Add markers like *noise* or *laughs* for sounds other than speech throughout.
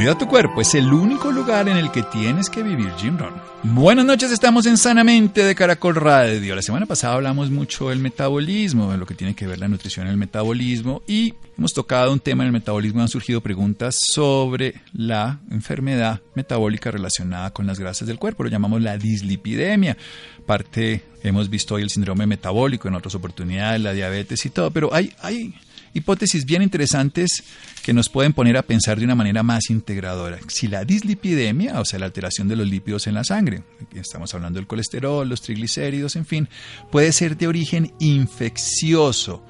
Cuida tu cuerpo, es el único lugar en el que tienes que vivir, Jim Rohn. Buenas noches, estamos en Sanamente de Caracol Radio. La semana pasada hablamos mucho del metabolismo, de lo que tiene que ver la nutrición en el metabolismo y hemos tocado un tema en el metabolismo. Han surgido preguntas sobre la enfermedad metabólica relacionada con las grasas del cuerpo, lo llamamos la dislipidemia. Parte, hemos visto hoy el síndrome metabólico, en otras oportunidades la diabetes y todo, pero hay, hay hipótesis bien interesantes que nos pueden poner a pensar de una manera más integradora. Si la dislipidemia, o sea, la alteración de los lípidos en la sangre, estamos hablando del colesterol, los triglicéridos, en fin, puede ser de origen infeccioso.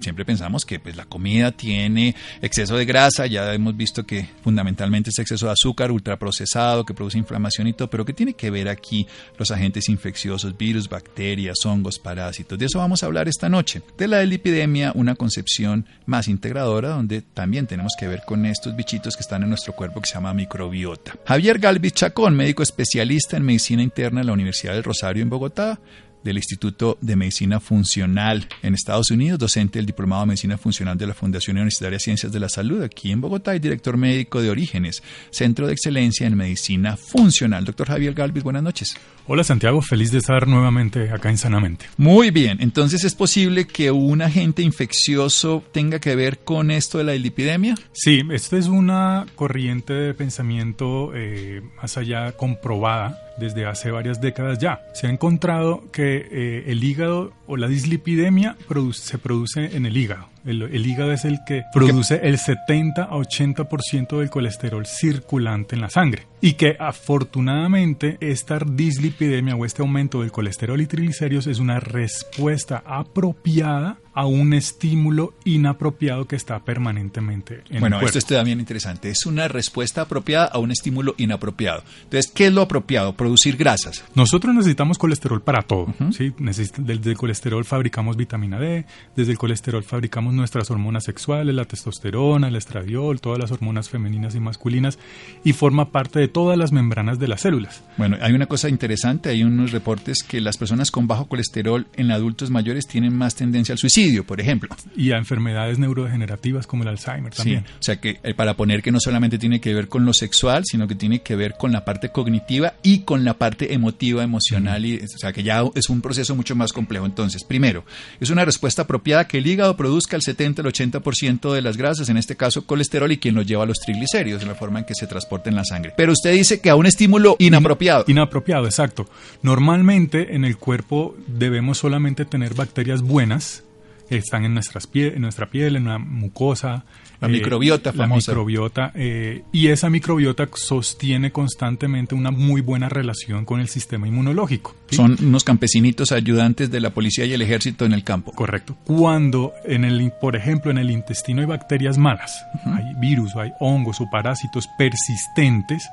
Siempre pensamos que pues, la comida tiene exceso de grasa, ya hemos visto que fundamentalmente es exceso de azúcar ultraprocesado que produce inflamación y todo, pero ¿qué tiene que ver aquí los agentes infecciosos, virus, bacterias, hongos, parásitos? De eso vamos a hablar esta noche. De la lipidemia, una concepción más integradora donde también tenemos que ver con estos bichitos que están en nuestro cuerpo que se llama microbiota. Javier Galvis Chacón, médico especialista en medicina interna en la Universidad del Rosario en Bogotá, del Instituto de Medicina Funcional en Estados Unidos, docente del Diplomado de Medicina Funcional de la Fundación Universitaria de Ciencias de la Salud aquí en Bogotá y director médico de Orígenes, Centro de Excelencia en Medicina Funcional. Doctor Javier Galvis, buenas noches. Hola Santiago, feliz de estar nuevamente acá en Sanamente. Muy bien, entonces es posible que un agente infeccioso tenga que ver con esto de la lipidemia? Sí, esta es una corriente de pensamiento eh, más allá comprobada desde hace varias décadas ya. Se ha encontrado que eh, el hígado o la dislipidemia se produce en el hígado. El, hígado es el que produce el 70 a 80% del colesterol circulante en la sangre. Y que afortunadamente esta dislipidemia o este aumento del colesterol y triglicéridos es una respuesta apropiada a un estímulo inapropiado que está permanentemente en bueno, el cuerpo. esto está bien interesante. Es una respuesta apropiada a un estímulo inapropiado. Entonces, ¿qué es lo apropiado? Producir grasas. Nosotros necesitamos colesterol para todo. ¿sí? desde el colesterol fabricamos vitamina D, desde el colesterol fabricamos nuestras hormonas sexuales, la testosterona, el estradiol, todas las hormonas femeninas y masculinas, y forma parte de todas las membranas de las células. Bueno, hay una cosa interesante, hay unos reportes que las personas con bajo colesterol en adultos mayores tienen más tendencia al suicidio por ejemplo. Y a enfermedades neurodegenerativas como el Alzheimer también. o sea que eh, para poner que no solamente tiene que ver con lo sexual, sino que tiene que ver con la parte cognitiva y con la parte emotiva, emocional, y, o sea que ya es un proceso mucho más complejo. Entonces, primero, es una respuesta apropiada que el hígado produzca el 70 al 80% de las grasas, en este caso colesterol, y quien lo lleva a los triglicéridos, en la forma en que se transporta en la sangre. Pero usted dice que a un estímulo inapropiado. Inapropiado, exacto. Normalmente en el cuerpo debemos solamente tener bacterias buenas están en, nuestras pie en nuestra piel, en la mucosa. La microbiota famosa. La microbiota, eh, y esa microbiota sostiene constantemente una muy buena relación con el sistema inmunológico. Son unos campesinitos ayudantes de la policía y el ejército en el campo. Correcto. Cuando, en el, por ejemplo, en el intestino hay bacterias malas, hay virus, hay hongos o parásitos persistentes,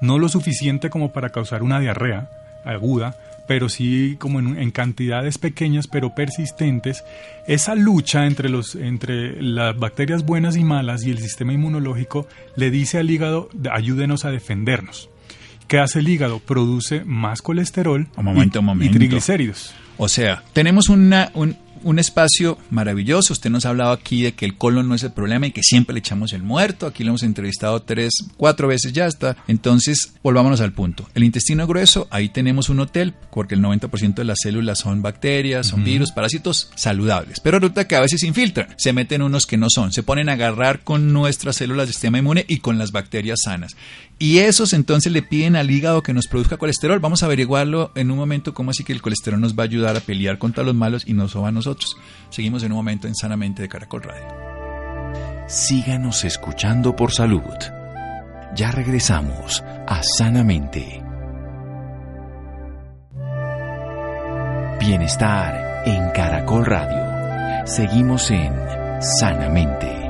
no lo suficiente como para causar una diarrea aguda, pero sí como en, cantidades pequeñas pero persistentes, esa lucha entre, los, entre las bacterias buenas y malas y el sistema inmunológico le dice al hígado, ayúdenos a defendernos. ¿Qué hace el hígado? Produce más colesterol y, triglicéridos. O sea, tenemos una, un, un espacio maravilloso. Usted nos ha hablado aquí de que el colon no es el problema y que siempre le echamos el muerto. Aquí lo hemos entrevistado tres, cuatro veces ya está. Entonces, volvámonos al punto. El intestino grueso, ahí tenemos un hotel, porque el 90% de las células son bacterias, son virus, parásitos saludables. Pero resulta que a veces infiltran, se meten unos que no son, se ponen a agarrar con nuestras células del sistema inmune y con las bacterias sanas. Y esos entonces le piden al hígado que nos produzca colesterol. Vamos a averiguarlo en un momento cómo así que el colesterol nos va a ayudar a pelear contra los malos y no va a nosotros. Seguimos en un momento en Sanamente de Caracol Radio. Síganos escuchando por salud. Ya regresamos a Sanamente. Bienestar en Caracol Radio. Seguimos en Sanamente.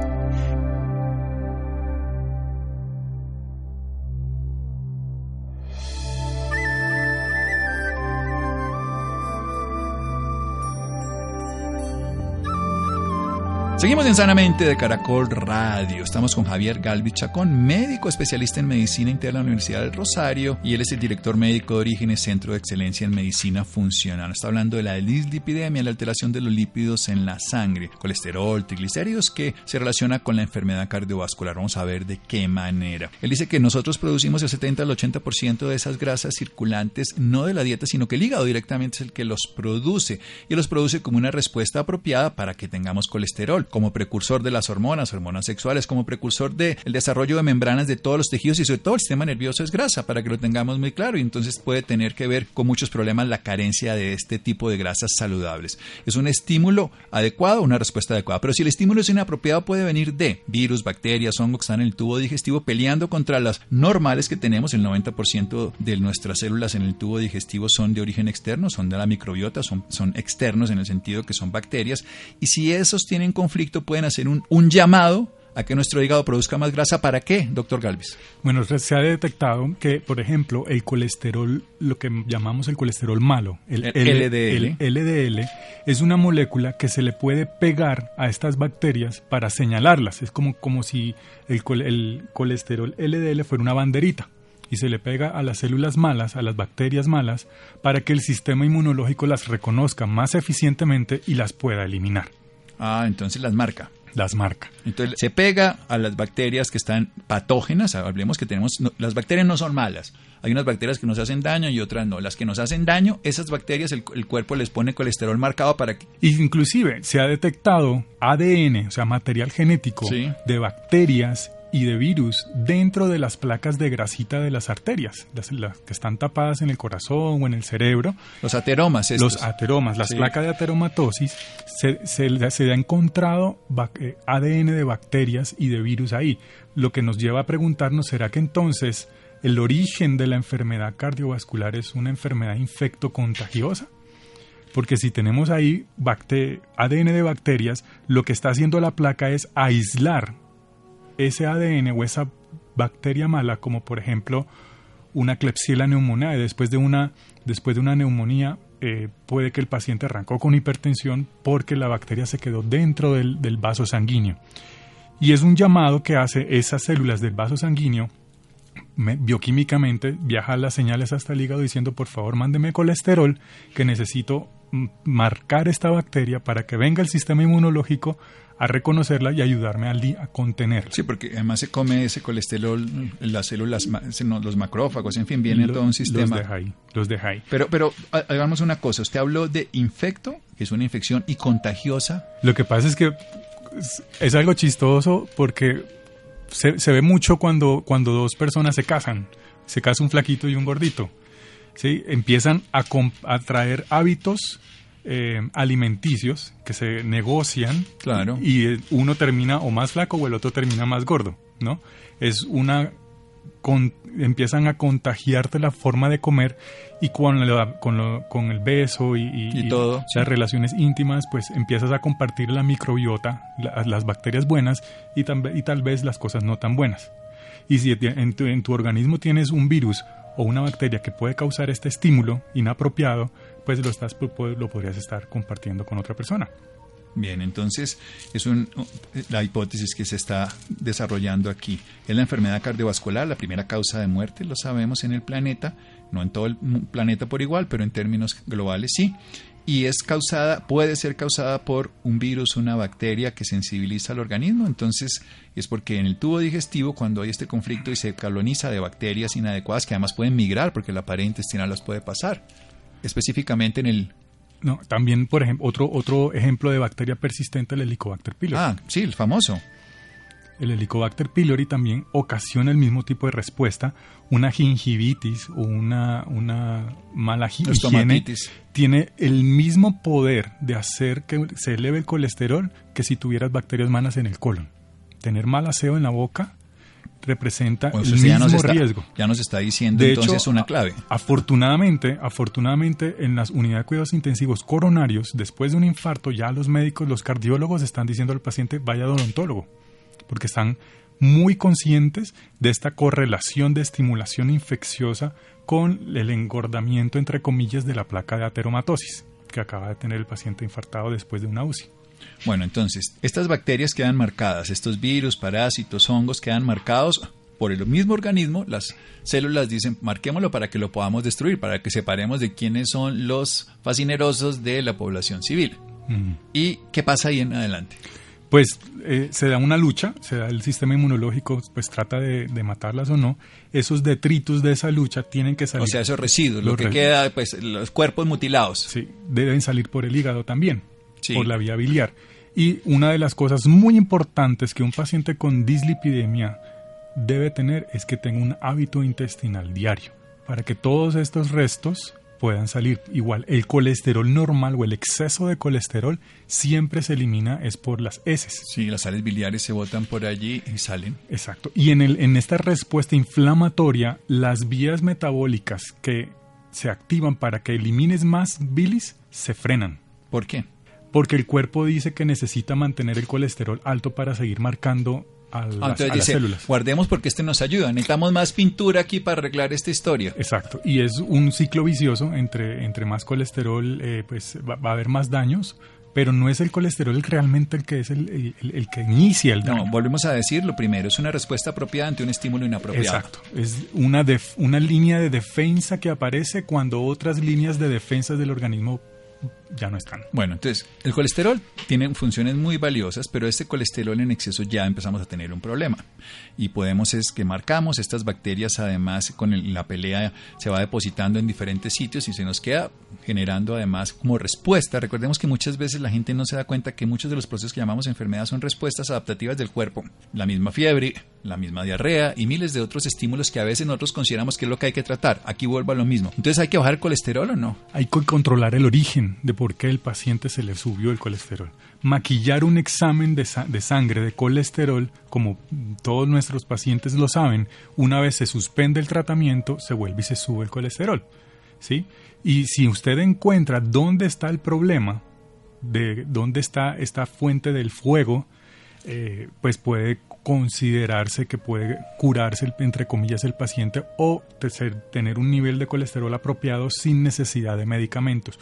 Seguimos en Sanamente de Caracol Radio. Estamos con Javier Galvis Chacón, médico especialista en medicina interna de la Universidad del Rosario y él es el director médico de Orígenes Centro de Excelencia en Medicina Funcional. Está hablando de la dislipidemia, la alteración de los lípidos en la sangre, colesterol, triglicéridos que se relaciona con la enfermedad cardiovascular. Vamos a ver de qué manera. Él dice que nosotros producimos el 70 al 80% de esas grasas circulantes, no de la dieta, sino que el hígado directamente es el que los produce y los produce como una respuesta apropiada para que tengamos colesterol como precursor de las hormonas, hormonas sexuales, como precursor del desarrollo de membranas de todos los tejidos y sobre todo el sistema nervioso es grasa, para que lo tengamos muy claro, y entonces puede tener que ver con muchos problemas la carencia de este tipo de grasas saludables. Es un estímulo adecuado, una respuesta adecuada, pero si el estímulo es inapropiado puede venir de virus, bacterias, hongos que están en el tubo digestivo peleando contra las normales que tenemos, el 90% de nuestras células en el tubo digestivo son de origen externo, son de la microbiota, son, son externos en el sentido que son bacterias, y si esos tienen conflicto, pueden hacer un, un llamado a que nuestro hígado produzca más grasa. ¿Para qué, doctor Galvis? Bueno, se ha detectado que, por ejemplo, el colesterol, lo que llamamos el colesterol malo, el, LDL. El LDL, es una molécula que se le puede pegar a estas bacterias para señalarlas. Es como, como si el, el colesterol LDL fuera una banderita y se le pega a las células malas, a las bacterias malas, para que el sistema inmunológico las reconozca más eficientemente y las pueda eliminar. Ah, entonces las marca. Las marca. Entonces se pega a las bacterias que están patógenas. Hablemos que tenemos. las bacterias no son malas. Hay unas bacterias que nos hacen daño y otras no. Las que nos hacen daño, esas bacterias, el, cuerpo les pone colesterol marcado para que. Inclusive se ha detectado ADN, o sea, material genético de bacterias y de virus dentro de las placas de grasita de las arterias, las, que están tapadas en el corazón o en el cerebro. Los ateromas. Los ateromas, las placas de ateromatosis, se, se, ha encontrado eh, ADN de bacterias y de virus ahí, lo que nos lleva a preguntarnos, ¿será que entonces el origen de la enfermedad cardiovascular es una enfermedad infectocontagiosa? Porque si tenemos ahí ADN de bacterias, lo que está haciendo la placa es aislar ese ADN o esa bacteria mala, como por ejemplo una Klebsiella pneumoniae, después de una, después de una neumonía, eh, puede que el paciente arrancó con hipertensión porque la bacteria se quedó dentro del, del vaso sanguíneo. Y es un llamado que hace esas células del vaso sanguíneo bioquímicamente viaja las señales hasta el hígado diciendo por favor mándeme colesterol que necesito marcar esta bacteria para que venga el sistema inmunológico a reconocerla y ayudarme al día a contenerla. Sí, porque además se come ese colesterol, las células, los macrófagos, en fin, viene todo un sistema. Los deja ahí, los deja ahí. Pero, pero hagamos una cosa, usted habló de infecto, que es una infección, y contagiosa. Lo que pasa es que es algo chistoso porque se, ve mucho cuando, cuando dos personas se casan. Se casa un flaquito y un gordito. ¿sí? Empiezan a, a traer hábitos eh, alimenticios que se negocian claro. y eh, uno termina o más flaco o el otro termina más gordo, ¿no? Es una con, empiezan a contagiarte la forma de comer y con, con, con el beso y, y, todo, las relaciones íntimas, pues empiezas a compartir la microbiota, las bacterias buenas y, y tal vez las cosas no tan buenas. Y si en tu, en tu organismo tienes un virus o una bacteria que puede causar este estímulo inapropiado, pues lo, estás, lo podrías estar compartiendo con otra persona. Bien, entonces es un, la hipótesis que se está desarrollando aquí. Es la enfermedad cardiovascular, la primera causa de muerte, lo sabemos en el planeta, no en todo el planeta por igual, pero en términos globales sí. Y es causada, puede ser causada por un virus, una bacteria que sensibiliza al organismo. Entonces es porque en el tubo digestivo, cuando hay este conflicto y se coloniza de bacterias inadecuadas que además pueden migrar porque la pared intestinal las puede pasar, específicamente en el no, también, por ejemplo, otro, otro ejemplo de bacteria persistente, el Helicobacter pylori. Ah, sí, el famoso. El Helicobacter pylori también ocasiona el mismo tipo de respuesta. Una gingivitis o una, una mala higiene tiene el mismo poder de hacer que se eleve el colesterol que si tuvieras bacterias malas en el colon. Tener mal aseo en la boca representa el mismo riesgo. Ya nos está diciendo entonces una clave. Afortunadamente, afortunadamente en las unidades de cuidados intensivos coronarios, después de un infarto, ya los médicos, los cardiólogos están diciendo al paciente vaya al odontólogo, porque están muy conscientes de esta correlación de estimulación infecciosa con el engordamiento, entre comillas, de la placa de ateromatosis. que acaba de tener el paciente infartado después de una UCI. Bueno, entonces, estas bacterias quedan marcadas, estos virus, parásitos, hongos quedan marcados por el mismo organismo, las células dicen, marquémoslo para que lo podamos destruir, para que separemos de quiénes son los fascinerosos de la población civil. ¿Y qué pasa ahí en adelante? Pues eh, se da una lucha, se da el sistema inmunológico, pues trata de, matarlas o no. Esos detritos de esa lucha tienen que salir. O sea, esos residuos, lo que queda, pues los cuerpos mutilados. Sí, deben salir por el hígado también, por la vía biliar. Y una de las cosas muy importantes que un paciente con dislipidemia debe tener es que tenga un hábito intestinal diario, para que todos estos restos puedan salir. Igual, el colesterol normal o el exceso de colesterol siempre se elimina es por las heces. Sí, las sales biliares se botan por allí y salen. Exacto. Y en, el, en esta respuesta inflamatoria, las vías metabólicas que se activan para que elimines más bilis se frenan. ¿Por qué? Porque el cuerpo dice que necesita mantener el colesterol alto para seguir marcando a, las, células. Guardemos porque este nos ayuda. Necesitamos más pintura aquí para arreglar esta historia. Exacto. Y es un ciclo vicioso. Entre, entre más colesterol, eh, pues va, a haber más daños. Pero no es el colesterol realmente el que es el, el, que inicia el daño. No, volvemos a decir, lo primero es una respuesta apropiada ante un estímulo inapropiado. Exacto. Es una, una línea de defensa que aparece cuando otras líneas de defensa del organismo ya no están. Bueno, entonces, el colesterol tiene funciones muy valiosas, pero este colesterol en exceso ya empezamos a tener un problema. Y podemos es que marcamos estas bacterias, además, con la pelea se va depositando en diferentes sitios y se nos queda generando además como respuesta. Recordemos que muchas veces la gente no se da cuenta que muchos de los procesos que llamamos enfermedad son respuestas adaptativas del cuerpo. La misma fiebre, la misma diarrea y miles de otros estímulos que a veces nosotros consideramos que es lo que hay que tratar. Aquí vuelvo a lo mismo. Entonces, ¿hay que bajar el colesterol o no? Hay que controlar el origen de por qué el paciente se le subió el colesterol. Maquillar un examen de, sangre de colesterol, como todos nuestros pacientes lo saben, una vez se suspende el tratamiento, se vuelve y se sube el colesterol. ¿sí? Y si usted encuentra dónde está el problema, de dónde está esta fuente del fuego, eh, pues puede considerarse que puede curarse, entre comillas, el paciente o tener un nivel de colesterol apropiado sin necesidad de medicamentos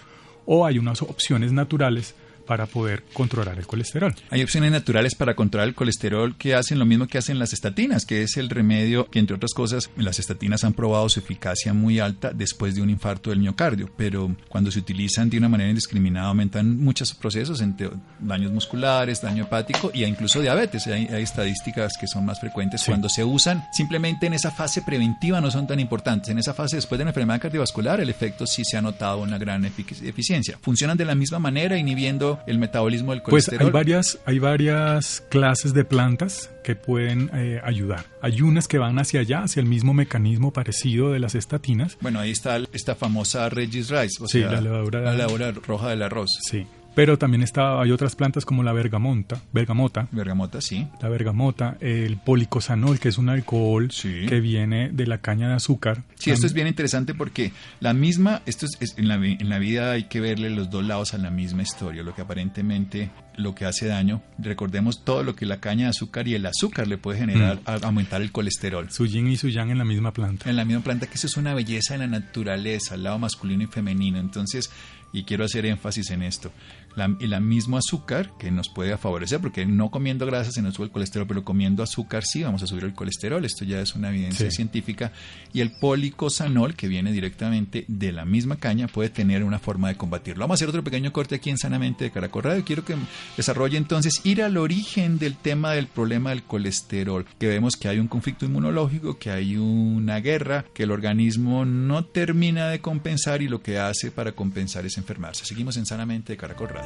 o hay unas opciones naturales para poder controlar el colesterol. Hay opciones naturales para controlar el colesterol que hacen lo mismo que hacen las estatinas, que es el remedio que, entre otras cosas, las estatinas han probado su eficacia muy alta después de un infarto del miocardio, pero cuando se utilizan de una manera indiscriminada aumentan muchos procesos, entre daños musculares, daño hepático y incluso diabetes. Hay, estadísticas que son más frecuentes cuando se usan simplemente en esa fase preventiva no son tan importantes. En esa fase después de una enfermedad cardiovascular el efecto sí se ha notado una gran eficiencia. Funcionan de la misma manera inhibiendo el metabolismo del colesterol? Pues hay varias, hay varias clases de plantas que pueden eh, ayudar. Hay unas que van hacia allá, hacia el mismo mecanismo parecido de las estatinas. Bueno, ahí está esta famosa Regis Rice, o sea, la levadura, la levadura roja del arroz. Sí. Pero también está, hay otras plantas como la bergamota, bergamota. Bergamota, sí. La bergamota, el policosanol, que es un alcohol que viene de la caña de azúcar. Sí, esto es bien interesante porque la misma, esto es, en, la, en la vida hay que verle los dos lados a la misma historia, lo que aparentemente lo que hace daño. Recordemos todo lo que la caña de azúcar y el azúcar le puede generar mm. aumentar el colesterol. Su yin y su yang en la misma planta. En la misma planta, que eso es una belleza en la naturaleza, el lado masculino y femenino. Entonces, y quiero hacer énfasis en esto la, el mismo azúcar que nos puede favorecer, porque no comiendo grasas se nos sube el colesterol, pero comiendo azúcar sí vamos a subir el colesterol, esto ya es una evidencia científica, y el policosanol, que viene directamente de la misma caña, puede tener una forma de combatirlo. Vamos a hacer otro pequeño corte aquí en Sanamente de Caracol Radio, quiero que desarrolle entonces ir al origen del tema del problema del colesterol, que vemos que hay un conflicto inmunológico, que hay una guerra, que el organismo no termina de compensar y lo que hace para compensar es enfermarse. Seguimos en Sanamente de Caracol Radio.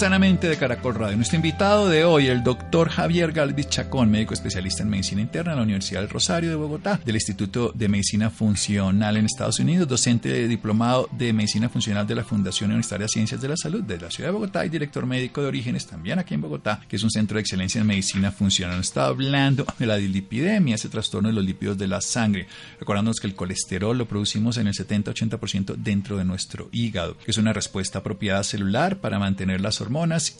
Sanamente de Caracol Radio. Nuestro invitado de hoy, el doctor Javier Galvis Chacón, médico especialista en medicina interna en la Universidad del Rosario de Bogotá, del Instituto de Medicina Funcional en Estados Unidos, docente de diplomado de medicina funcional de la Fundación Universitaria de Ciencias de la Salud de la Ciudad de Bogotá y director médico de Orígenes también aquí en Bogotá, que es un centro de excelencia en medicina funcional. Está hablando de la dilipidemia, ese trastorno de los lípidos de la sangre, recordándonos que el colesterol lo producimos en el 70-80% dentro de nuestro hígado, que es una respuesta apropiada celular para mantener las hormonas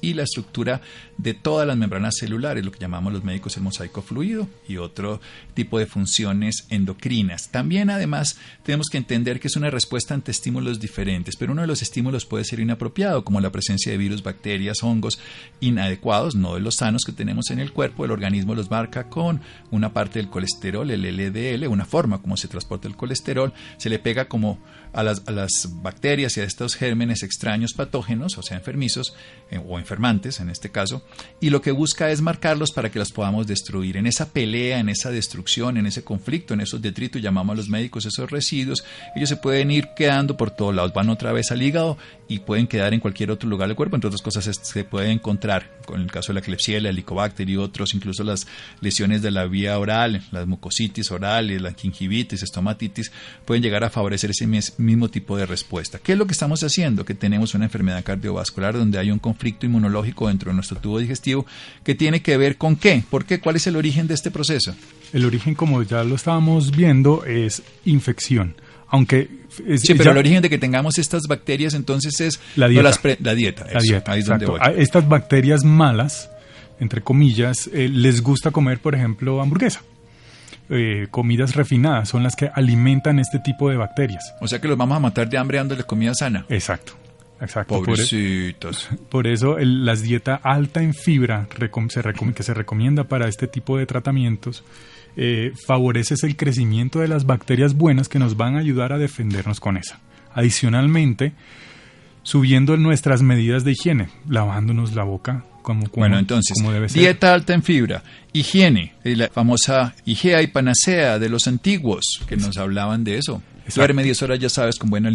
y la estructura de todas las membranas celulares, lo que llamamos los médicos el mosaico fluido y otro tipo de funciones endocrinas. También además tenemos que entender que es una respuesta ante estímulos diferentes, pero uno de los estímulos puede ser inapropiado, como la presencia de virus, bacterias, hongos inadecuados, no de los sanos que tenemos en el cuerpo. El organismo los marca con una parte del colesterol, el LDL, una forma como se transporta el colesterol, se le pega como a las, las bacterias y a estos gérmenes extraños patógenos, o sea, enfermizos eh, o enfermantes en este caso, y lo que busca es marcarlos para que los podamos destruir. En esa pelea, en esa destrucción, en ese conflicto, en esos detritos, llamamos a los médicos esos residuos, ellos se pueden ir quedando por todos lados, van otra vez al hígado y pueden quedar en cualquier otro lugar del cuerpo, entre otras cosas se puede encontrar, con el caso de la Klebsiella, el Helicobacter y otros, incluso las lesiones de la vía oral, las mucositis orales, la gingivitis, estomatitis, pueden llegar a favorecer ese mismo tipo de respuesta. ¿Qué es lo que estamos haciendo? Que tenemos una enfermedad cardiovascular donde hay un conflicto inmunológico dentro de nuestro tubo digestivo que tiene que ver con qué, por qué, cuál es el origen de este proceso. El origen, como ya lo estábamos viendo, es infección. Aunque sí, pero el origen de que tengamos estas bacterias entonces es la dieta. la dieta, la dieta estas bacterias malas, entre comillas, eh, les gusta comer, por ejemplo, hamburguesa. Eh, comidas refinadas son las que alimentan este tipo de bacterias. O sea que los vamos a matar de hambre dándole comida sana. Exacto. Exacto. Pobrecitos. *laughs* Por, eso el, las dieta alta en fibra que se recomienda para este tipo de tratamientos eh, favorece el crecimiento de las bacterias buenas que nos van a ayudar a defendernos con esa. Adicionalmente, subiendo nuestras medidas de higiene, lavándonos la boca como, bueno, entonces, dieta alta en fibra, higiene, la famosa Igea y panacea de los antiguos, que nos hablaban de eso. Duerme 10 horas, ya sabes, con buena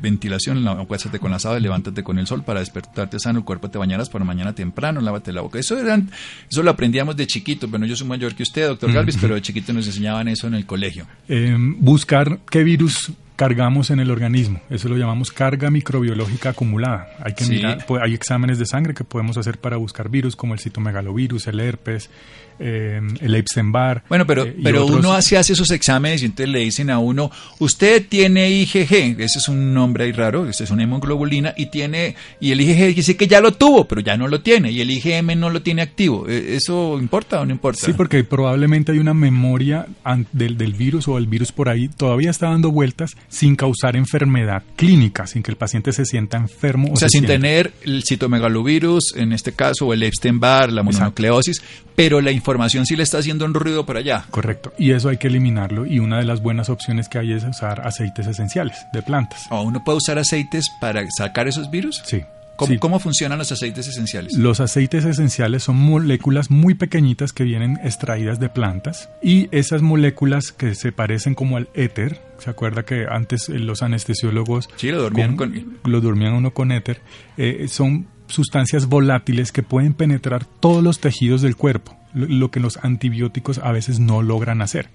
ventilación, acuéstate con la sábana, levántate con el sol para despertarte sano, el cuerpo te bañarás por mañana temprano, lávate la boca. Eso, eran, eso lo aprendíamos de chiquito, bueno, yo soy mayor que usted, doctor Galvis, pero de chiquito nos enseñaban eso en el colegio. Em, buscar qué virus cargamos en el organismo. Eso lo llamamos carga microbiológica acumulada. Hay que mirar, pues, hay exámenes de sangre que podemos hacer para buscar virus como el citomegalovirus, el herpes, eh, el Epstein-Barr. Bueno, pero, eh, pero uno hace, hace esos exámenes y entonces le dicen a uno, usted tiene IgG, ese es un nombre ahí raro, ese es una hemoglobulina, y tiene, y el IgG dice que ya lo tuvo, pero ya no lo tiene, y el IgM no lo tiene activo. ¿E, ¿Eso importa o no importa? Sí, porque probablemente hay una memoria del, del virus o el virus por ahí todavía está dando vueltas sin causar enfermedad clínica, sin que el paciente se sienta enfermo. O, sea, sin tener el citomegalovirus, en este caso, o el Epstein-Barr, la mononucleosis, pero la información sí le está haciendo un ruido por allá. Correcto, y eso hay que eliminarlo y una de las buenas opciones que hay es usar aceites esenciales de plantas. ¿O uno puede usar aceites para sacar esos virus? Sí. ¿Cómo, ¿Cómo, funcionan los aceites esenciales? Los aceites esenciales son moléculas muy pequeñitas que vienen extraídas de plantas y esas moléculas que se parecen como al éter, ¿se acuerda que antes los anestesiólogos sí, lo dormían, con, lo dormían uno con éter? Eh, son sustancias volátiles que pueden penetrar todos los tejidos del cuerpo, lo que los antibióticos a veces no logran hacer.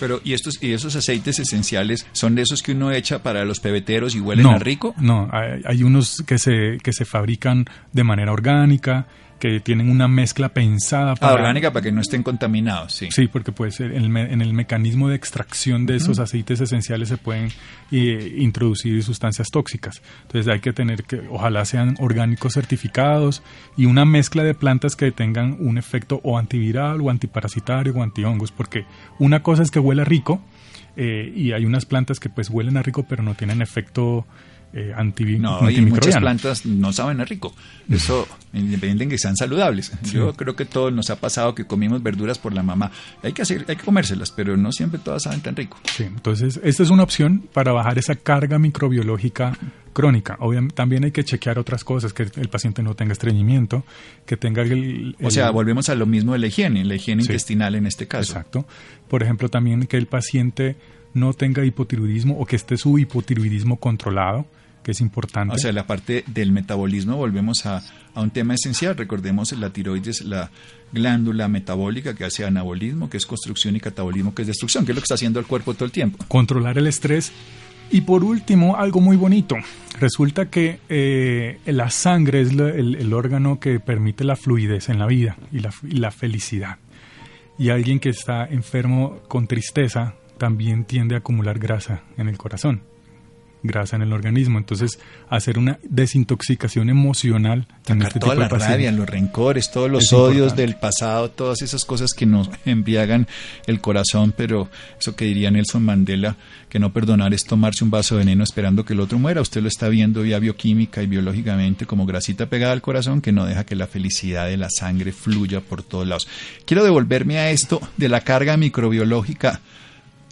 Pero, ¿y estos y esos aceites esenciales son de esos que uno echa para los pebeteros y huelen a rico? No, hay, hay, unos que se, que se fabrican de manera orgánica, que tienen una mezcla pensada ah, para... orgánica para que no estén contaminados, sí. Sí, porque pues en el mecanismo de extracción de esos aceites esenciales se pueden eh, introducir sustancias tóxicas. Entonces hay que tener que, ojalá sean orgánicos certificados y una mezcla de plantas que tengan un efecto o antiviral o antiparasitario o antihongos, porque una cosa es que huela rico eh, y hay unas plantas que pues huelen a rico pero no tienen efecto eh, no, y muchas plantas no saben a rico. Eso, independientemente de que sean saludables. Yo creo que todos nos ha pasado que comimos verduras por la mamá. Hay que hacer, hay que comérselas, pero no siempre todas saben tan rico. Sí, entonces esta es una opción para bajar esa carga microbiológica crónica. Obviamente, también hay que chequear otras cosas, que el paciente no tenga estreñimiento, que tenga el... o sea, volvemos a lo mismo de la higiene, la higiene intestinal en este caso. Exacto. Por ejemplo, también que el paciente no tenga hipotiroidismo o que esté su hipotiroidismo controlado que es importante. O sea, la parte del metabolismo, volvemos a, a un tema esencial. Recordemos la tiroides, la glándula metabólica que hace anabolismo, que es construcción, y catabolismo, que es destrucción, que es lo que está haciendo el cuerpo todo el tiempo. Controlar el estrés. Y por último, algo muy bonito. Resulta que eh, la sangre es la- el, el órgano que permite la fluidez en la vida y la, y la felicidad. Y alguien que está enfermo con tristeza también tiende a acumular grasa en el corazón, grasa en el organismo. Entonces, hacer una desintoxicación emocional en Sacar este toda tipo la pacientes. rabia, los rencores, todos los Es odios importante. del pasado, todas esas cosas que nos embriagan el corazón, pero eso que diría Nelson Mandela, que no perdonar es tomarse un vaso de veneno esperando que el otro muera. Usted lo está viendo ya bioquímica y biológicamente como grasita pegada al corazón que no deja que la felicidad de la sangre fluya por todos lados. Quiero devolverme a esto de la carga microbiológica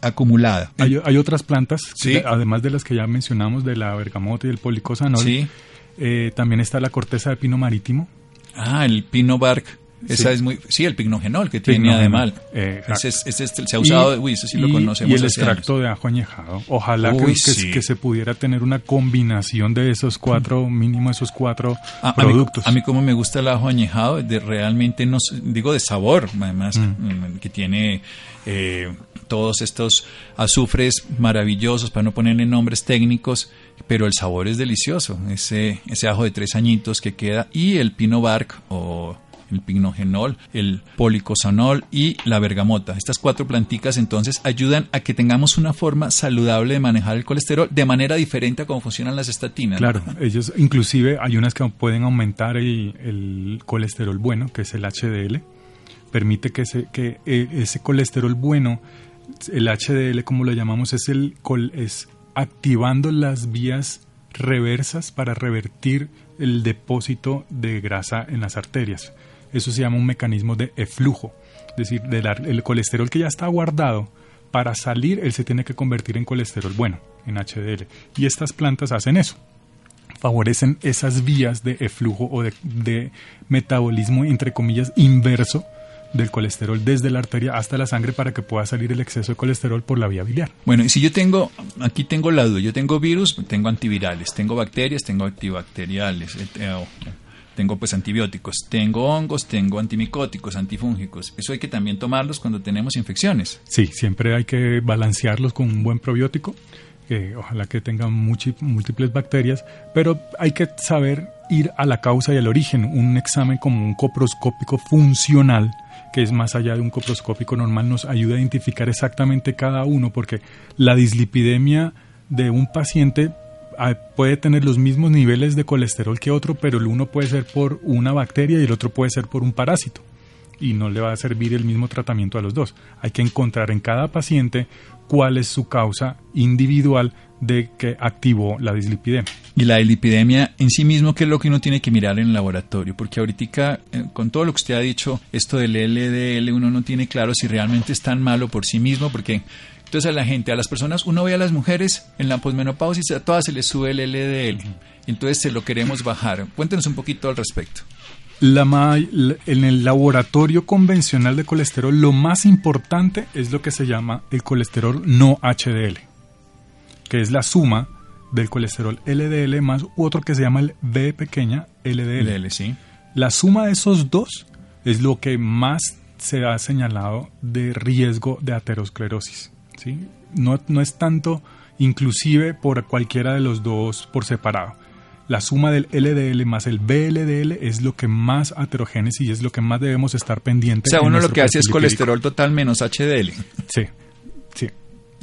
acumulada. Hay, hay otras plantas, Sí. de- además de las que ya mencionamos, de la bergamota y el policosanol. Sí. Eh, también está la corteza de pino marítimo. Ah, el pino bark. Esa Sí. es muy. Sí, el pignogenol que tiene además. Eh, ese, es- ese es- se ha usado. Y- uy, eso sí lo y- conocemos. Y el extracto años. de ajo añejado. Ojalá que, Uy, que- sí. que se pudiera tener una combinación de esos cuatro, mínimo esos cuatro Ah, a mí- productos. A mí, como me gusta el ajo añejado, de realmente no digo de sabor, además Mm. mm, que tiene eh, todos estos azufres maravillosos para no ponerle nombres técnicos, pero el sabor es delicioso. Ese ese ajo de tres añitos que queda y el pino bark o el pignogenol, el policosanol y la bergamota. Estas cuatro planticas entonces ayudan a que tengamos una forma saludable de manejar el colesterol de manera diferente a cómo funcionan las estatinas. Claro, ellos inclusive hay unas que pueden aumentar el, colesterol bueno, que es el HDL. Permite que, eh, ese colesterol bueno, el HDL como lo llamamos, es, el, es activando las vías reversas para revertir el depósito de grasa en las arterias. Eso se llama un mecanismo de eflujo. Es decir, el colesterol que ya está guardado, para salir él se tiene que convertir en colesterol bueno, en HDL. Y estas plantas hacen eso favorecen esas vías de eflujo o de, metabolismo, entre comillas, inverso del colesterol desde la arteria hasta la sangre para que pueda salir el exceso de colesterol por la vía biliar. Bueno, y si yo tengo, aquí tengo la duda, yo tengo virus, tengo antivirales, tengo bacterias, tengo antibacteriales, eh, tengo pues antibióticos, tengo hongos, tengo antimicóticos, antifúngicos. Eso hay que también tomarlos cuando tenemos infecciones. Sí, siempre hay que balancearlos con un buen probiótico, que ojalá que tengan múltiples bacterias, pero hay que saber ir a la causa y al origen. Un examen como un coproscópico funcional, que es más allá de un coproscópico normal, nos ayuda a identificar exactamente cada uno, porque la dislipidemia de un paciente puede tener los mismos niveles de colesterol que otro, pero el uno puede ser por una bacteria y el otro puede ser por un parásito y no le va a servir el mismo tratamiento a los dos. Hay que encontrar en cada paciente cuál es su causa individual de que activó la dislipidemia. Y la lipidemia en sí mismo, que es lo que uno tiene que mirar en el laboratorio, porque ahorita, eh, con todo lo que usted ha dicho, esto del LDL, uno no tiene claro si realmente es tan malo por sí mismo, porque entonces a la gente, a las personas, uno ve a las mujeres en la posmenopausia a todas se les sube el LDL, entonces se lo queremos bajar. Cuéntenos un poquito al respecto. La en el laboratorio convencional de colesterol, lo más importante es lo que se llama el colesterol no HDL, que es la suma del colesterol LDL más otro que se llama el B pequeña LDL. LDL, sí. La suma de esos dos es lo que más se ha señalado de riesgo de aterosclerosis. ¿Sí? No, no es tanto inclusive por cualquiera de los dos por separado. La suma del LDL más el BLDL es lo que más aterogénesis y es lo que más debemos estar O pendientes. sea, en uno lo que hace es colesterol total menos HDL. Sí, sí.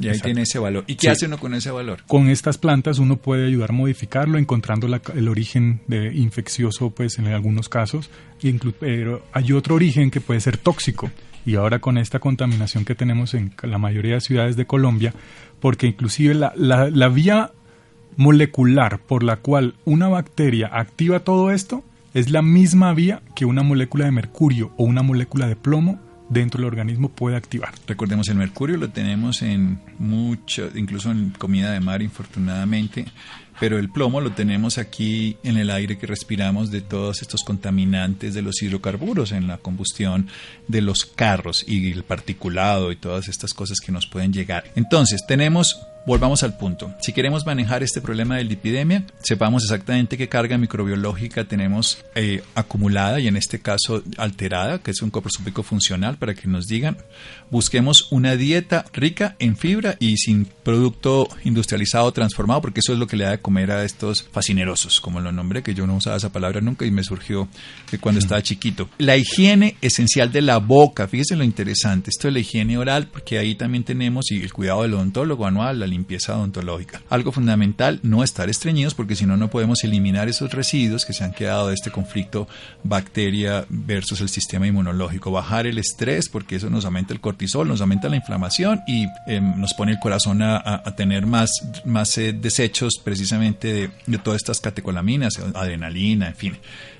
Y ahí Exacto. tiene ese valor. ¿Y qué Sí. hace uno con ese valor? Con estas plantas uno puede ayudar a modificarlo, encontrando la- el origen de infeccioso, pues en algunos casos, pero hay otro origen que puede ser tóxico. Y ahora con esta contaminación que tenemos en la mayoría de ciudades de Colombia, porque inclusive la, la- vía molecular por la cual una bacteria activa todo esto es la misma vía que una molécula de mercurio o una molécula de plomo dentro del organismo puede activar. Recordemos, el mercurio lo tenemos en mucho, incluso en comida de mar, infortunadamente, pero el plomo lo tenemos aquí en el aire que respiramos de todos estos contaminantes de los hidrocarburos en la combustión de los carros y el particulado y todas estas cosas que nos pueden llegar. Entonces, tenemos volvamos al punto. Si queremos manejar este problema de lipidemia, sepamos exactamente qué carga microbiológica tenemos eh, acumulada y en este caso alterada, que es un coprosúpico funcional, para que nos digan. Busquemos una dieta rica en fibra y sin producto industrializado transformado, porque eso es lo que le da de comer a estos fascinerosos, como lo nombré, que yo no usaba esa palabra nunca y me surgió de cuando estaba chiquito. La higiene esencial de la boca, fíjese lo interesante, esto de la higiene oral, porque ahí también tenemos y el cuidado del odontólogo anual, la limpieza odontológica. Algo fundamental, no estar estreñidos, porque si no, no podemos eliminar esos residuos que se han quedado de este conflicto bacteria versus el sistema inmunológico. Bajar el estrés, porque eso nos aumenta el cortisol, nos aumenta la inflamación y em, nos pone el corazón a, tener más, más eh, desechos precisamente de, de todas estas catecolaminas, adrenalina, en fin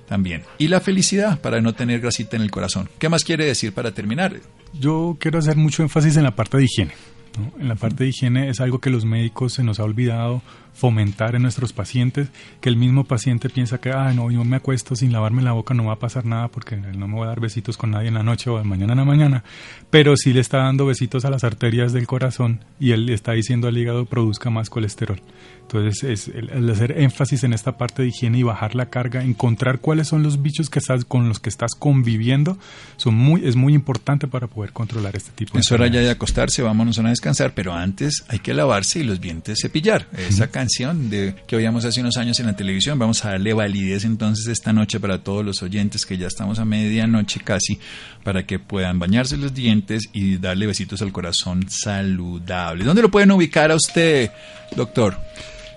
también. Y la felicidad para no tener grasita en el corazón. ¿Qué más quiere decir para terminar? Yo quiero hacer mucho énfasis en la parte de higiene. En la parte de higiene es algo que los médicos se nos ha olvidado fomentar en nuestros pacientes, que el mismo paciente piensa que, ah, no, yo me acuesto sin lavarme la boca, no va a pasar nada porque no me voy a dar besitos con nadie en la noche o de mañana en la mañana, pero sí le está dando besitos a las arterias del corazón y él le está diciendo al hígado produzca más colesterol. Entonces, es el, hacer énfasis en esta parte de higiene y bajar la carga, encontrar cuáles son los bichos que estás, con los que estás conviviendo, son muy, es muy importante para poder controlar este tipo de Es hora ya de acostarse, vámonos a descansar, pero antes hay que lavarse y los dientes cepillar. Esa canción de, que oíamos hace unos años en la televisión, vamos a darle validez entonces esta noche para todos los oyentes que ya estamos a medianoche casi, para que puedan bañarse los dientes y darle besitos al corazón saludable. ¿Dónde lo pueden ubicar a usted, doctor?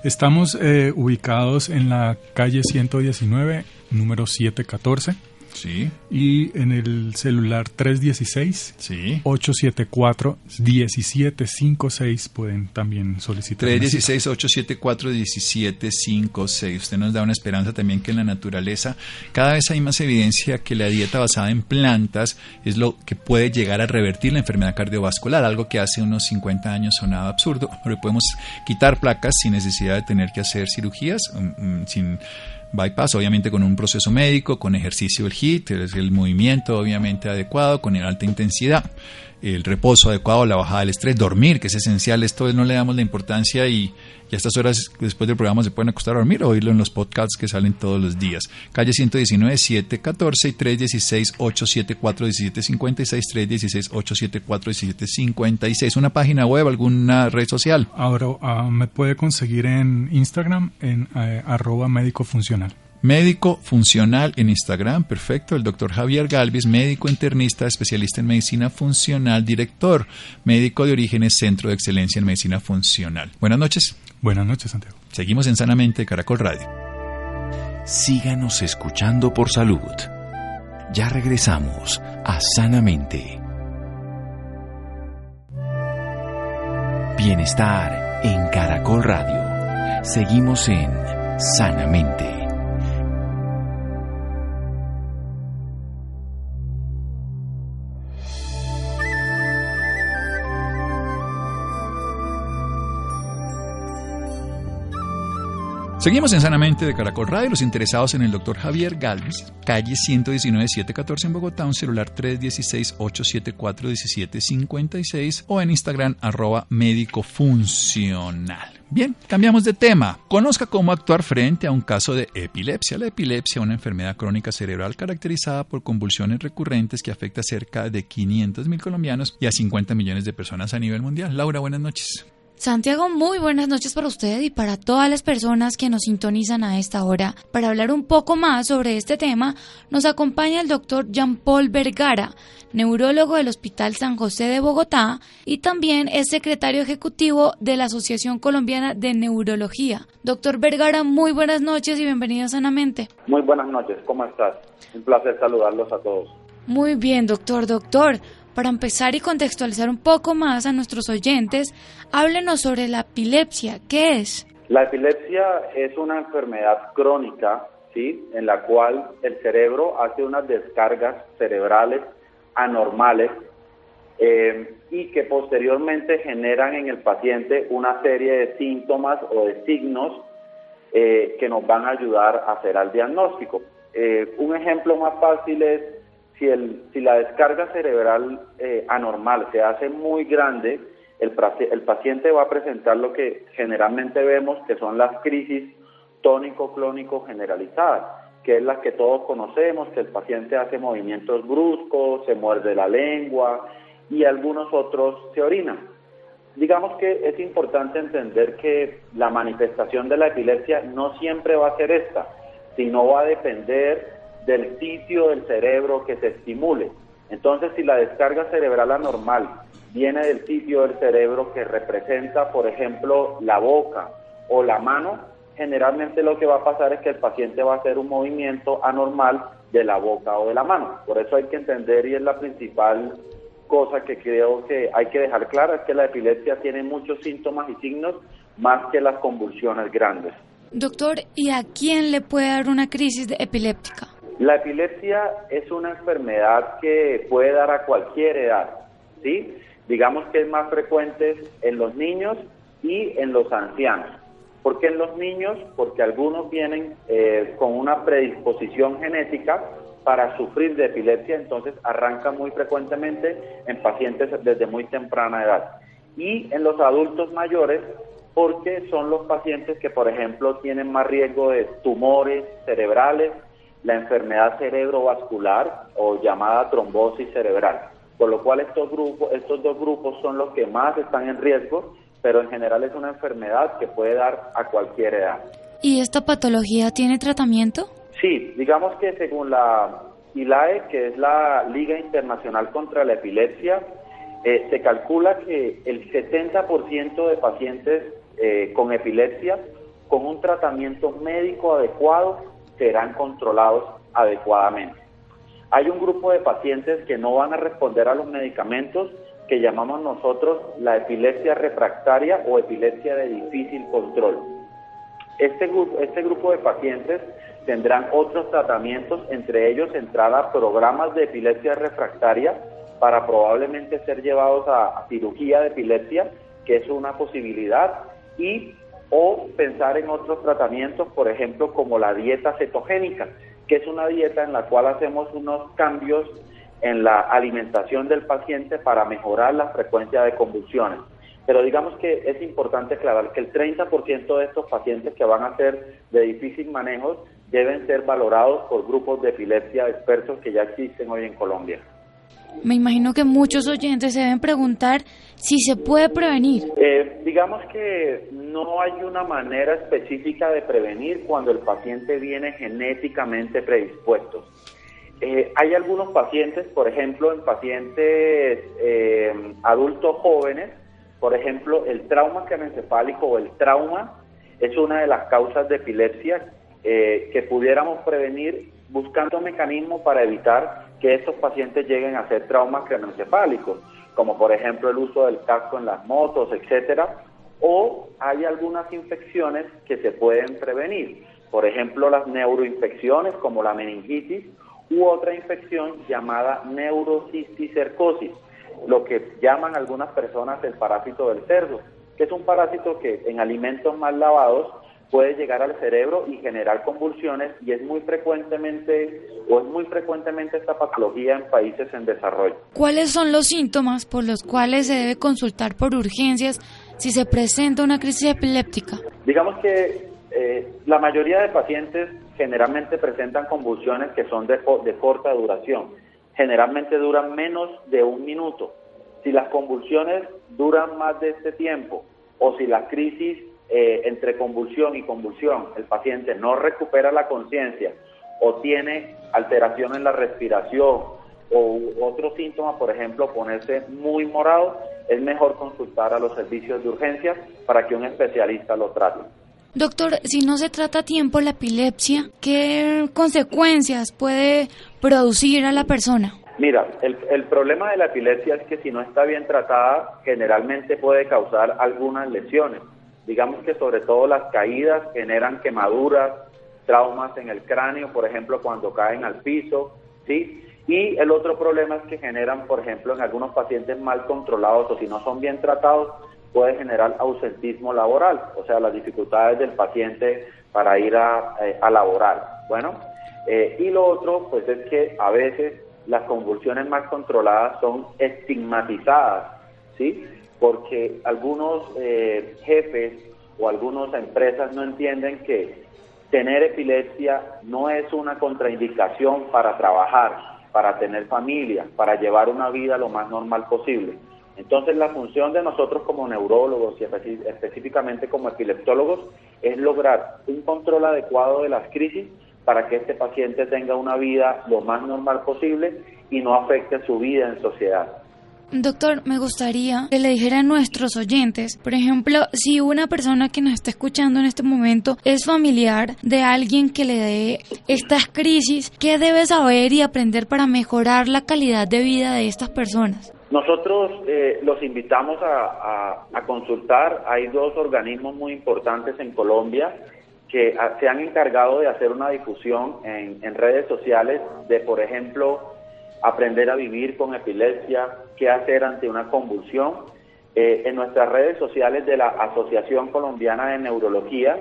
Estamos eh, ubicados en la calle 119, número 714. Sí. Y en el celular 316 sí. 874 1756 pueden también solicitar. 316 874 1756. Usted nos da una esperanza también que en la naturaleza cada vez hay más evidencia que la dieta basada en plantas es lo que puede llegar a revertir la enfermedad cardiovascular, algo que hace unos 50 años sonaba absurdo. Ahora podemos quitar placas sin necesidad de tener que hacer cirugías, mm, mm, sin bypass, obviamente con un proceso médico, con ejercicio del HIIT, el movimiento obviamente adecuado, con alta intensidad el reposo adecuado, la bajada del estrés, dormir, que es esencial. Esto no le damos la importancia y, a estas horas después del programa se pueden acostar a dormir o oírlo en los podcasts que salen todos los días. Calle 119 714 y 316 874 1756 316 874 1756. Una página web, alguna red social. Ahora ah, me puede conseguir en Instagram en eh, arroba médico. Médico funcional en Instagram, perfecto. El doctor Javier Galvis, médico internista, especialista en medicina funcional, director, médico de orígenes, Centro de Excelencia en Medicina Funcional. Buenas noches. Buenas noches, Santiago. Seguimos en Sanamente, Caracol Radio. Síganos escuchando por salud. Ya regresamos a Sanamente. Bienestar en Caracol Radio. Seguimos en Sanamente. Seguimos en Sanamente de Caracol Radio. Los interesados en el doctor Javier Galvis, calle 119-714 en Bogotá, un celular 316-874-1756 o en Instagram arroba médico. Bien, cambiamos de tema. Conozca cómo actuar frente a un caso de epilepsia. La epilepsia, una enfermedad crónica cerebral caracterizada por convulsiones recurrentes que afecta a cerca de 500 mil colombianos y a 50 millones de personas a nivel mundial. Laura, buenas noches. Santiago, muy buenas noches para usted y para todas las personas que nos sintonizan a esta hora. Para hablar un poco más sobre este tema, nos acompaña el doctor Jean-Paul Vergara, neurólogo del Hospital San José de Bogotá y también es secretario ejecutivo de la Asociación Colombiana de Neurología. Doctor Vergara, muy buenas noches y bienvenido Sanamente. Muy buenas noches, ¿cómo estás? Un placer saludarlos a todos. Muy bien, doctor, doctor. Para empezar y contextualizar un poco más a nuestros oyentes, háblenos sobre la epilepsia. ¿Qué es? La epilepsia es una enfermedad crónica, ¿sí? En la cual el cerebro hace unas descargas cerebrales anormales eh, y que posteriormente generan en el paciente una serie de síntomas o de signos eh, que nos van a ayudar a hacer al diagnóstico. Eh, un ejemplo más fácil es si, el, si la descarga cerebral eh, anormal se hace muy grande, el, el paciente va a presentar lo que generalmente vemos que son las crisis tónico-clónico generalizadas, que es las que todos conocemos, que el paciente hace movimientos bruscos, se muerde la lengua y algunos otros se orinan. Digamos que es importante entender que la manifestación de la epilepsia no siempre va a ser esta, sino va a depender del sitio del cerebro que se estimule. Entonces, si la descarga cerebral anormal viene del sitio del cerebro que representa, por ejemplo, la boca o la mano, generalmente lo que va a pasar es que el paciente va a hacer un movimiento anormal de la boca o de la mano. Por eso hay que entender, y es la principal cosa que creo que hay que dejar clara, es que la epilepsia tiene muchos síntomas y signos más que las convulsiones grandes. Doctor, ¿y a quién le puede dar una crisis epiléptica? La epilepsia es una enfermedad que puede dar a cualquier edad, ¿sí? Digamos que es más frecuente en los niños y en los ancianos. ¿Por qué en los niños? Porque algunos vienen eh, con una predisposición genética para sufrir de epilepsia, entonces arranca muy frecuentemente en pacientes desde muy temprana edad. Y en los adultos mayores, porque son los pacientes que, por ejemplo, tienen más riesgo de tumores cerebrales, la enfermedad cerebrovascular o llamada trombosis cerebral. Por lo cual estos grupos, estos dos grupos son los que más están en riesgo pero en general es una enfermedad que puede dar a cualquier edad. ¿Y esta patología tiene tratamiento? Sí, digamos que según la ILAE, que es la Liga Internacional contra la Epilepsia, eh, se calcula que el 70% de pacientes eh, con epilepsia, con un tratamiento médico adecuado, serán controlados adecuadamente. Hay un grupo de pacientes que no van a responder a los medicamentos que llamamos nosotros la epilepsia refractaria o epilepsia de difícil control. Este, este grupo de pacientes tendrán otros tratamientos, entre ellos entrada a programas de epilepsia refractaria para probablemente ser llevados a, cirugía de epilepsia, que es una posibilidad, y o pensar en otros tratamientos, por ejemplo, como la dieta cetogénica, que es una dieta en la cual hacemos unos cambios en la alimentación del paciente para mejorar la frecuencia de convulsiones. Pero digamos que es importante aclarar que el 30% de estos pacientes que van a ser de difícil manejo deben ser valorados por grupos de epilepsia expertos que ya existen hoy en Colombia. Me imagino que muchos oyentes se deben preguntar si se puede prevenir. Eh, digamos que no hay una manera específica de prevenir cuando el paciente viene genéticamente predispuesto. Eh, hay algunos pacientes, por ejemplo, en pacientes eh, adultos jóvenes, por ejemplo, el trauma craneoencefálico o el trauma es una de las causas de epilepsia que pudiéramos prevenir buscando mecanismos para evitar que estos pacientes lleguen a ser traumas craneoencefálicos, como por ejemplo el uso del casco en las motos, etcétera, o hay algunas infecciones que se pueden prevenir, por ejemplo las neuroinfecciones como la meningitis u otra infección llamada neurocisticercosis, lo que llaman algunas personas el parásito del cerdo, que es un parásito que en alimentos mal lavados puede llegar al cerebro y generar convulsiones y es muy frecuentemente o es muy frecuentemente esta patología en países en desarrollo. ¿Cuáles son los síntomas por los cuales se debe consultar por urgencias si se presenta una crisis epiléptica? Digamos que eh, la mayoría de pacientes generalmente presentan convulsiones que son de, de corta duración. Generalmente duran menos de un minuto. Si las convulsiones duran más de este tiempo o si la crisis eh, entre convulsión y convulsión, el paciente no recupera la conciencia o tiene alteración en la respiración o otro síntoma, por ejemplo, ponerse muy morado, es mejor consultar a los servicios de urgencia para que un especialista lo trate. Doctor, si no se trata a tiempo la epilepsia, ¿qué consecuencias puede producir a la persona? Mira, el, el, problema de la epilepsia es que si no está bien tratada, generalmente puede causar algunas lesiones. Digamos que sobre todo las caídas generan quemaduras, traumas en el cráneo, por ejemplo, cuando caen al piso, ¿sí? Y el otro problema es que generan, por ejemplo, en algunos pacientes mal controlados o si no son bien tratados, puede generar ausentismo laboral, o sea, las dificultades del paciente para ir a, eh, laborar. Bueno, eh, y lo otro, pues es que a veces las convulsiones más controladas son estigmatizadas, ¿sí? Porque algunos eh, jefes o algunas empresas no entienden que tener epilepsia no es una contraindicación para trabajar, para tener familia, para llevar una vida lo más normal posible. Entonces la función de nosotros como neurólogos y específicamente como epileptólogos es lograr un control adecuado de las crisis para que este paciente tenga una vida lo más normal posible y no afecte su vida en sociedad. Doctor, me gustaría que le dijera a nuestros oyentes, por ejemplo, si una persona que nos está escuchando en este momento es familiar de alguien que le dé estas crisis, ¿qué debe saber y aprender para mejorar la calidad de vida de estas personas? Nosotros eh, los invitamos a, consultar. Hay dos organismos muy importantes en Colombia que ah, se han encargado de hacer una difusión en redes sociales de, por ejemplo, aprender a vivir con epilepsia, qué hacer ante una convulsión. Eh, en nuestras redes sociales de la Asociación Colombiana de Neurología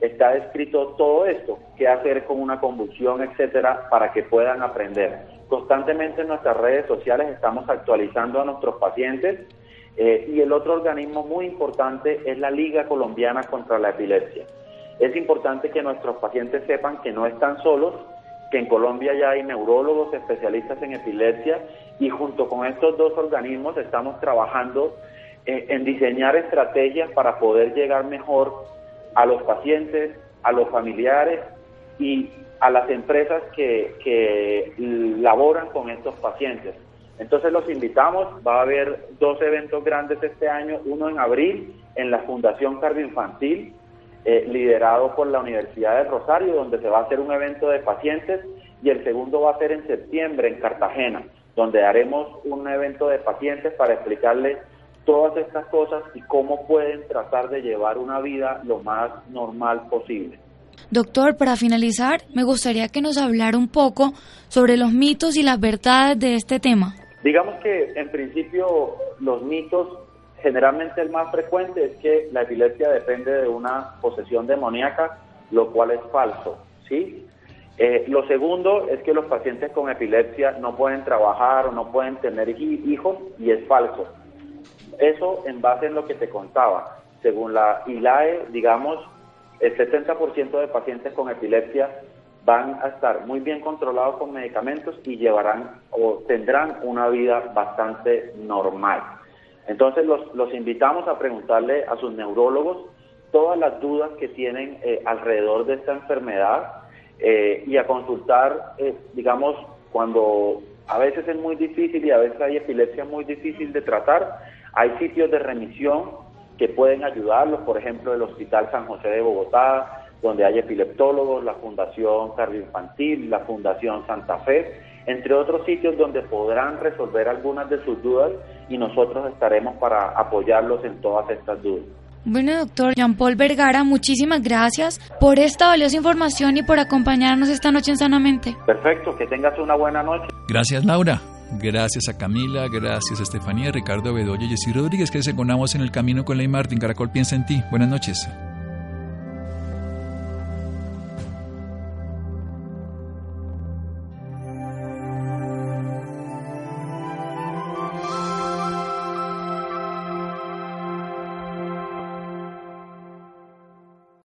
está escrito todo esto, qué hacer con una convulsión, etcétera, para que puedan aprender. Constantemente en nuestras redes sociales estamos actualizando a nuestros pacientes eh, y el otro organismo muy importante es la Liga Colombiana contra la Epilepsia. Es importante que nuestros pacientes sepan que no están solos, en Colombia ya hay neurólogos especialistas en epilepsia y junto con estos dos organismos estamos trabajando eh, en diseñar estrategias para poder llegar mejor a los pacientes, a los familiares y a las empresas que, que laboran con estos pacientes. Entonces los invitamos, va a haber dos eventos grandes este año, uno en abril en la Fundación Cardioinfantil, eh, liderado por la Universidad de Rosario, donde se va a hacer un evento de pacientes, y el segundo va a ser en septiembre en Cartagena, donde haremos un evento de pacientes para explicarles todas estas cosas y cómo pueden tratar de llevar una vida lo más normal posible. Doctor, para finalizar, me gustaría que nos hablara un poco sobre los mitos y las verdades de este tema. Digamos que en principio los mitos Generalmente el más frecuente es que la epilepsia depende de una posesión demoníaca, lo cual es falso, ¿sí? Eh, lo segundo es que los pacientes con epilepsia no pueden trabajar o no pueden tener hijos y es falso. Eso en base en lo que te contaba. Según la ILAE, digamos, el 70% de pacientes con epilepsia van a estar muy bien controlados con medicamentos y llevarán o tendrán una vida bastante normal. Entonces los, los invitamos a preguntarle a sus neurólogos todas las dudas que tienen eh, alrededor de esta enfermedad eh, y a consultar, eh, digamos, cuando a veces es muy difícil y a veces hay epilepsia muy difícil de tratar, hay sitios de remisión que pueden ayudarlos, por ejemplo, el Hospital San José de Bogotá, donde hay epileptólogos, la Fundación Cardioinfantil, la Fundación Santa Fe, entre otros sitios donde podrán resolver algunas de sus dudas y nosotros estaremos para apoyarlos en todas estas dudas. Bueno, doctor Jean-Paul Vergara, muchísimas gracias por esta valiosa información y por acompañarnos esta noche en Sanamente. Perfecto, que tengas una buena noche. Gracias, Laura. Gracias a Camila, gracias a Estefanía, Ricardo Bedoya y Jessy Rodríguez que se encontramos en el camino con Ley Martín. Caracol piensa en ti. Buenas noches.